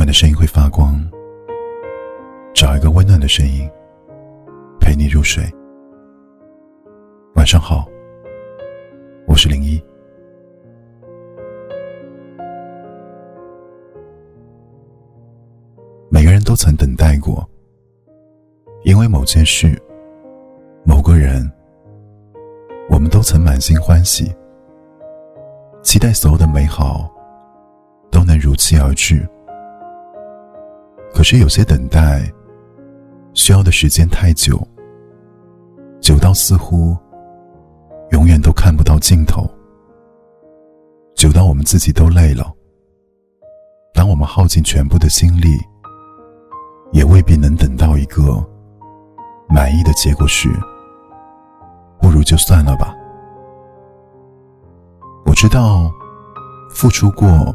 晚的声音会发光，找一个温暖的声音陪你入睡。晚上好，我是零一。每个人都曾等待过，因为某件事、某个人，我们都曾满心欢喜，期待所有的美好都能如期而至。可是有些等待，需要的时间太久，久到似乎永远都看不到尽头，久到我们自己都累了。当我们耗尽全部的心力，也未必能等到一个满意的结果时，不如就算了吧。我知道，付出过，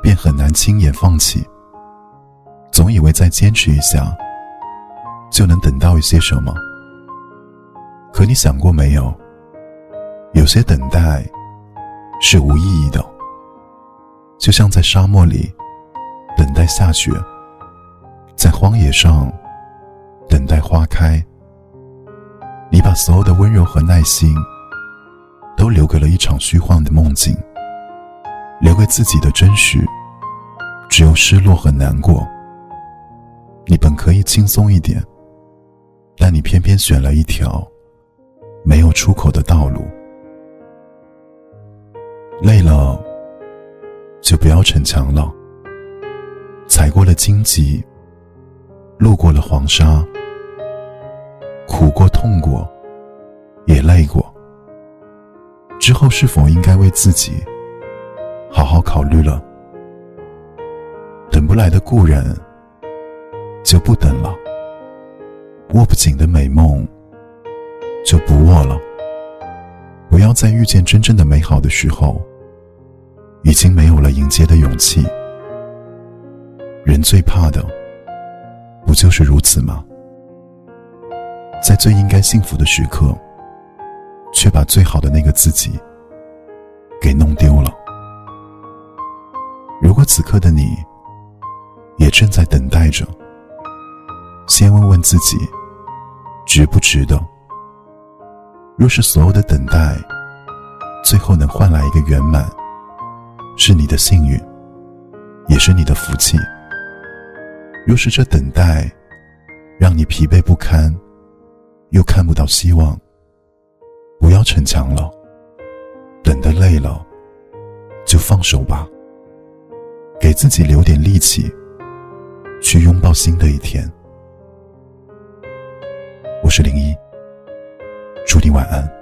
便很难轻言放弃。总以为再坚持一下，就能等到一些什么。可你想过没有？有些等待是无意义的，就像在沙漠里等待下雪，在荒野上等待花开。你把所有的温柔和耐心，都留给了一场虚幻的梦境，留给自己的真实，只有失落和难过。你本可以轻松一点，但你偏偏选了一条没有出口的道路。累了，就不要逞强了。踩过了荆棘，路过了黄沙，苦过、痛过，也累过。之后是否应该为自己好好考虑了？等不来的故人。就不等了，握不紧的美梦就不握了。不要在遇见真正的美好的时候，已经没有了迎接的勇气。人最怕的，不就是如此吗？在最应该幸福的时刻，却把最好的那个自己给弄丢了。如果此刻的你，也正在等待着。先问问自己，值不值得？若是所有的等待，最后能换来一个圆满，是你的幸运，也是你的福气。若是这等待让你疲惫不堪，又看不到希望，不要逞强了，等得累了，就放手吧，给自己留点力气，去拥抱新的一天。我是零一，祝你晚安。